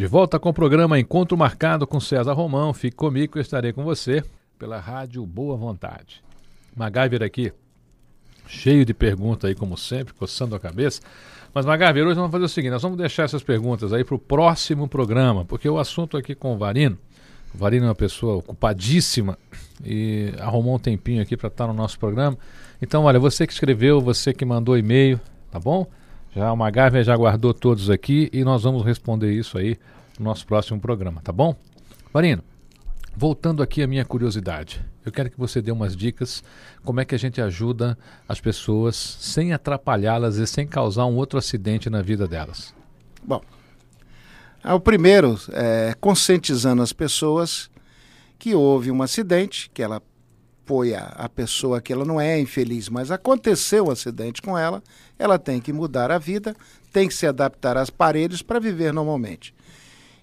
De volta com o programa Encontro Marcado com César Romão. Fique comigo, eu estarei com você pela Rádio Boa Vontade. MacGyver aqui, cheio de perguntas aí, como sempre, coçando a cabeça. Mas, MacGyver, hoje vamos fazer o seguinte: nós vamos deixar essas perguntas aí para o próximo programa, porque o assunto aqui com o Varino, o Varino é uma pessoa ocupadíssima e arrumou um tempinho aqui para estar no nosso programa. Então, olha, você que escreveu, você que mandou e-mail, tá bom? Já o MacGyver já guardou todos aqui e nós vamos responder isso aí no nosso próximo programa, tá bom? Varino, voltando aqui à minha curiosidade, eu quero que você dê umas dicas como é que a gente ajuda as pessoas sem atrapalhá-las e sem causar um outro acidente na vida delas. Bom, o primeiro é conscientizando as pessoas que houve um acidente, que ela foi a, a pessoa que ela não é infeliz, mas aconteceu um acidente com ela, ela tem que mudar a vida, tem que se adaptar às paredes para viver normalmente.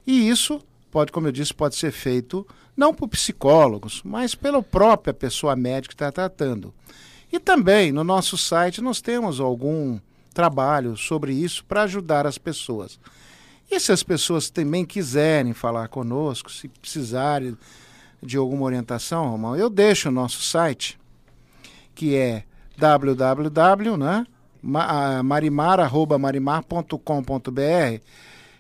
E isso pode, como eu disse, pode ser feito não por psicólogos, mas pela própria pessoa médica que está tratando. E também no nosso site nós temos algum trabalho sobre isso para ajudar as pessoas. E se as pessoas também quiserem falar conosco, se precisarem de alguma orientação, Romão, eu deixo o nosso site, que é www, né?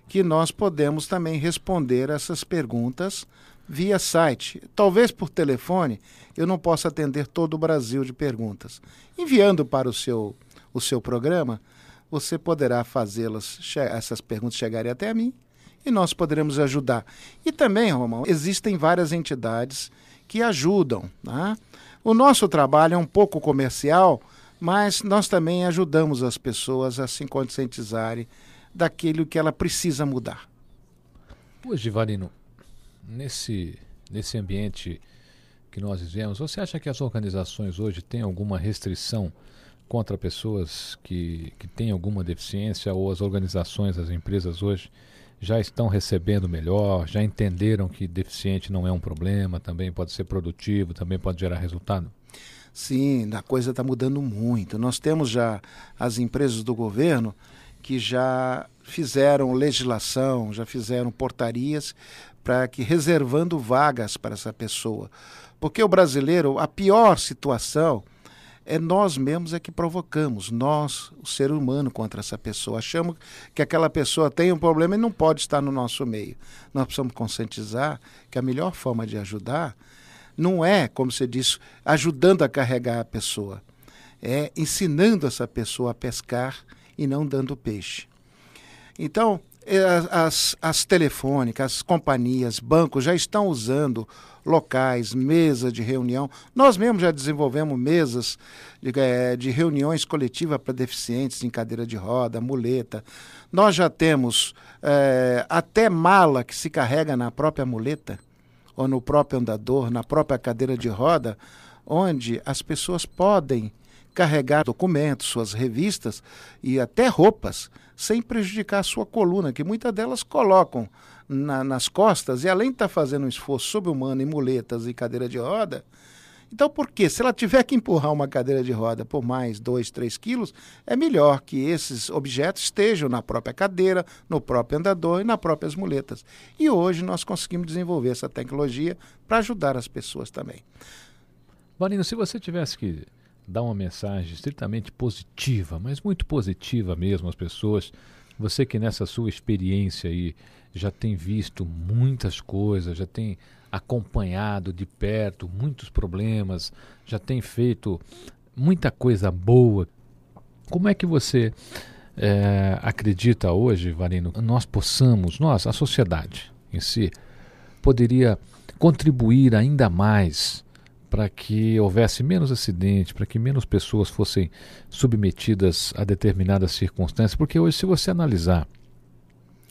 que nós podemos também responder essas perguntas via site. Talvez por telefone eu não possa atender todo o Brasil de perguntas. Enviando para o seu, o seu programa, você poderá fazê-las, essas perguntas chegarem até a mim e nós poderemos ajudar. E também, Romão, existem várias entidades que ajudam. Né? O nosso trabalho é um pouco comercial, mas nós também ajudamos as pessoas a se conscientizarem daquilo que ela precisa mudar. Hoje, Varino, nesse, nesse ambiente que nós vivemos, você acha que as organizações hoje têm alguma restrição contra pessoas que, que têm alguma deficiência ou as organizações, as empresas hoje já estão recebendo melhor, já entenderam que deficiente não é um problema, também pode ser produtivo, também pode gerar resultado? Sim, a coisa está mudando muito. Nós temos já as empresas do governo que já fizeram legislação, já fizeram portarias para que reservando vagas para essa pessoa. Porque o brasileiro, a pior situação é nós mesmos é que provocamos, nós, o ser humano, contra essa pessoa. Achamos que aquela pessoa tem um problema e não pode estar no nosso meio. Nós precisamos conscientizar que a melhor forma de ajudar não é, como você disse, ajudando a carregar a pessoa, é ensinando essa pessoa a pescar e não dando peixe. Então, é, as, as telefônicas, as companhias, bancos já estão usando locais, mesa de reunião. Nós mesmos já desenvolvemos mesas de, é, de reuniões coletivas para deficientes em cadeira de roda, muleta. Nós já temos é, até mala que se carrega na própria muleta, ou no próprio andador, na própria cadeira de roda, onde as pessoas podem carregar documentos, suas revistas e até roupas, sem prejudicar a sua coluna, que muitas delas colocam na, nas costas e além de estar tá fazendo um esforço sobre-humano em muletas e cadeira de roda, então por quê? Se ela tiver que empurrar uma cadeira de roda por mais 2, 3 quilos, é melhor que esses objetos estejam na própria cadeira, no próprio andador e nas próprias muletas. E hoje nós conseguimos desenvolver essa tecnologia para ajudar as pessoas também. Marino, se você tivesse que dar uma mensagem estritamente positiva, mas muito positiva mesmo às pessoas, você que nessa sua experiência aí já tem visto muitas coisas, já tem acompanhado de perto muitos problemas, já tem feito muita coisa boa. Como é que você é, acredita hoje, Varino, nós possamos, nós, a sociedade em si, poderia contribuir ainda mais para que houvesse menos acidentes, para que menos pessoas fossem submetidas a determinadas circunstâncias? Porque hoje, se você analisar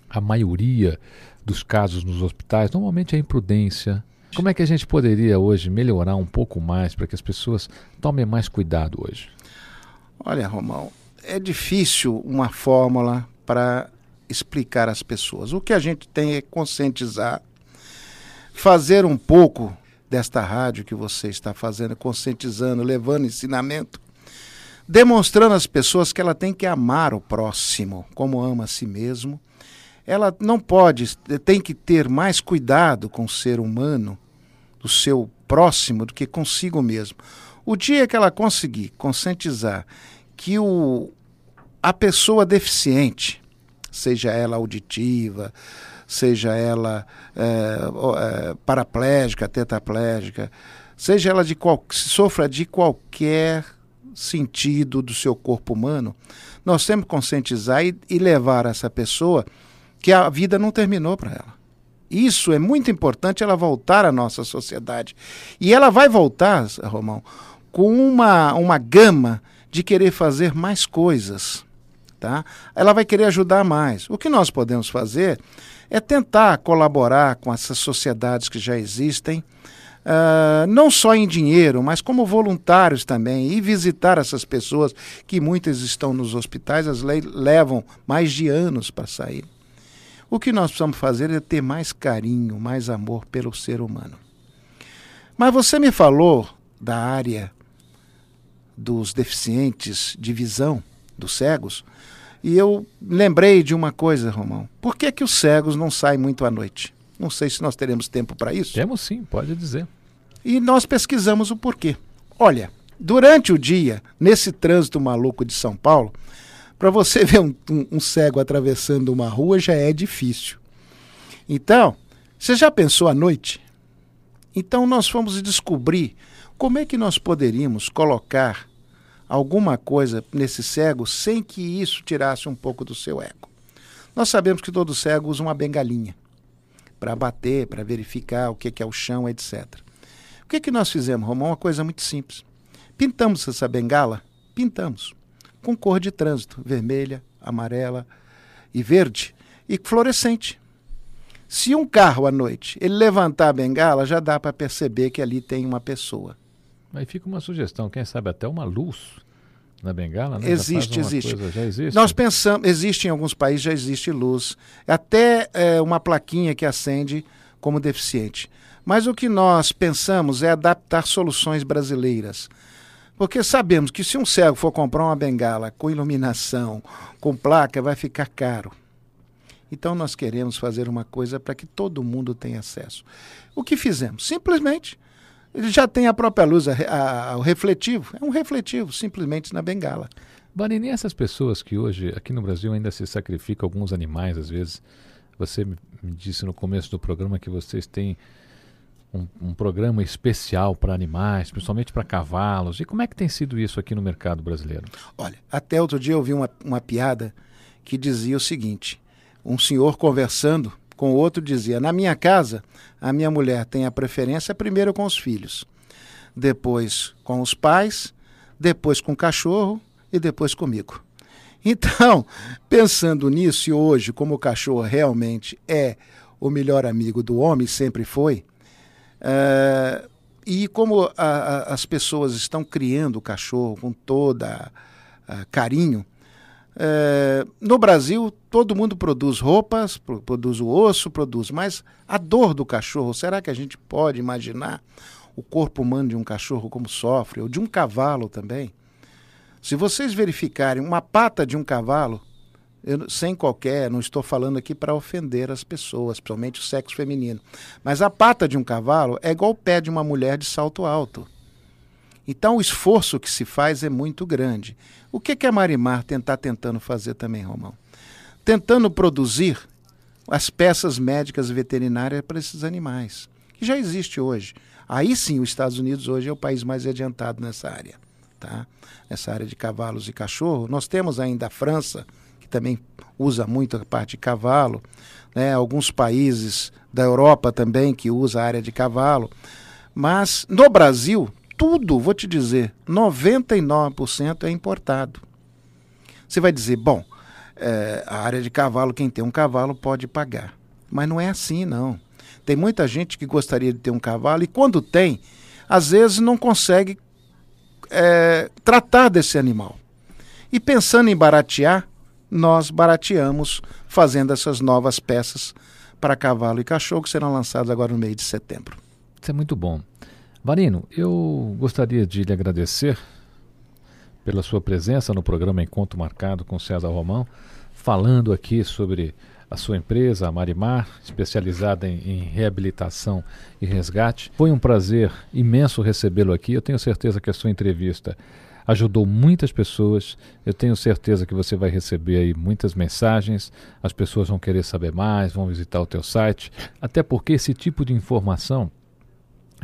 a maioria dos casos nos hospitais, normalmente é imprudência. Como é que a gente poderia hoje melhorar um pouco mais para que as pessoas tomem mais cuidado hoje? Olha, Romão, é difícil uma fórmula para explicar às pessoas. O que a gente tem é conscientizar, fazer um pouco desta rádio que você está fazendo, conscientizando, levando ensinamento, demonstrando às pessoas que ela tem que amar o próximo como ama a si mesmo ela não pode, tem que ter mais cuidado com o ser humano, do seu próximo, do que consigo mesmo. O dia que ela conseguir conscientizar que o, a pessoa deficiente, seja ela auditiva, seja ela é, é, paraplégica, tetraplégica, seja ela de qual, sofra de qualquer sentido do seu corpo humano, nós temos que conscientizar e, e levar essa pessoa que a vida não terminou para ela. Isso é muito importante ela voltar à nossa sociedade. E ela vai voltar, Romão, com uma, uma gama de querer fazer mais coisas. Tá? Ela vai querer ajudar mais. O que nós podemos fazer é tentar colaborar com essas sociedades que já existem, uh, não só em dinheiro, mas como voluntários também, e visitar essas pessoas que muitas estão nos hospitais, as levam mais de anos para sair. O que nós precisamos fazer é ter mais carinho, mais amor pelo ser humano. Mas você me falou da área dos deficientes de visão, dos cegos, e eu lembrei de uma coisa, Romão. Por que, que os cegos não saem muito à noite? Não sei se nós teremos tempo para isso. Temos sim, pode dizer. E nós pesquisamos o porquê. Olha, durante o dia, nesse trânsito maluco de São Paulo, para você ver um, um, um cego atravessando uma rua já é difícil. Então, você já pensou à noite? Então nós fomos descobrir como é que nós poderíamos colocar alguma coisa nesse cego sem que isso tirasse um pouco do seu ego. Nós sabemos que todo cego usa uma bengalinha para bater, para verificar o que, que é o chão, etc. O que, que nós fizemos, Romão? Uma coisa muito simples. Pintamos essa bengala, pintamos com cor de trânsito, vermelha, amarela e verde, e fluorescente. Se um carro à noite ele levantar a bengala, já dá para perceber que ali tem uma pessoa. Aí fica uma sugestão, quem sabe até uma luz na bengala, né? Existe, existe. Coisa, existe. Nós pensamos, existe em alguns países, já existe luz. Até é, uma plaquinha que acende como deficiente. Mas o que nós pensamos é adaptar soluções brasileiras. Porque sabemos que se um cego for comprar uma bengala com iluminação, com placa, vai ficar caro. Então nós queremos fazer uma coisa para que todo mundo tenha acesso. O que fizemos? Simplesmente, ele já tem a própria luz, a, a, o refletivo. É um refletivo, simplesmente na bengala. Banini, essas pessoas que hoje, aqui no Brasil, ainda se sacrificam alguns animais, às vezes. Você me disse no começo do programa que vocês têm um, um programa especial para animais, principalmente para cavalos. E como é que tem sido isso aqui no mercado brasileiro? Olha, até outro dia eu vi uma, uma piada que dizia o seguinte: um senhor conversando com o outro dizia: Na minha casa, a minha mulher tem a preferência primeiro com os filhos, depois com os pais, depois com o cachorro e depois comigo. Então, pensando nisso e hoje, como o cachorro realmente é o melhor amigo do homem, sempre foi, Uh, e como a, a, as pessoas estão criando o cachorro com toda uh, carinho, uh, no Brasil todo mundo produz roupas, produz o osso, produz, mas a dor do cachorro, será que a gente pode imaginar o corpo humano de um cachorro como sofre, ou de um cavalo também? Se vocês verificarem uma pata de um cavalo, eu, sem qualquer, não estou falando aqui para ofender as pessoas, principalmente o sexo feminino. Mas a pata de um cavalo é igual o pé de uma mulher de salto alto. Então o esforço que se faz é muito grande. O que, que a Marimar está tentando fazer também, Romão? Tentando produzir as peças médicas veterinárias para esses animais, que já existe hoje. Aí sim, os Estados Unidos hoje é o país mais adiantado nessa área, tá? Nessa área de cavalos e cachorro. Nós temos ainda a França, que também usa muito a parte de cavalo, né? alguns países da Europa também que usa a área de cavalo. Mas no Brasil, tudo, vou te dizer, 99% é importado. Você vai dizer, bom, é, a área de cavalo, quem tem um cavalo pode pagar. Mas não é assim, não. Tem muita gente que gostaria de ter um cavalo e quando tem, às vezes não consegue é, tratar desse animal. E pensando em baratear, nós barateamos fazendo essas novas peças para cavalo e cachorro que serão lançadas agora no mês de setembro. Isso é muito bom. Varino, eu gostaria de lhe agradecer pela sua presença no programa Encontro Marcado com César Romão, falando aqui sobre a sua empresa, a Marimar, especializada em, em, reabilitação e resgate. Foi um prazer imenso recebê-lo aqui. Eu tenho certeza que a sua entrevista ajudou muitas pessoas. Eu tenho certeza que você vai receber aí muitas mensagens. As pessoas vão querer saber mais, vão visitar o teu site, até porque esse tipo de informação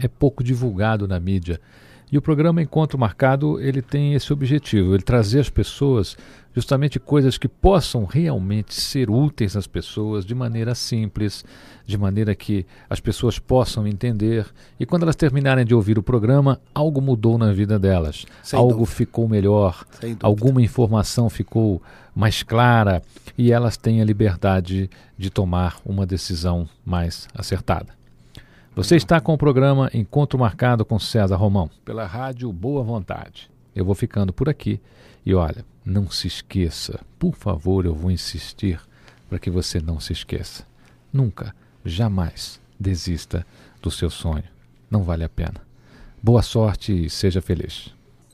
é pouco divulgado na mídia. E o programa Encontro Marcado, ele tem esse objetivo, ele trazer às pessoas justamente coisas que possam realmente ser úteis às pessoas de maneira simples, de maneira que as pessoas possam entender e quando elas terminarem de ouvir o programa, algo mudou na vida delas, Sem algo dúvida. ficou melhor, alguma informação ficou mais clara e elas têm a liberdade de tomar uma decisão mais acertada. Você está com o programa Encontro Marcado com César Romão, pela rádio Boa Vontade. Eu vou ficando por aqui e olha, não se esqueça, por favor, eu vou insistir para que você não se esqueça. Nunca, jamais desista do seu sonho. Não vale a pena. Boa sorte e seja feliz.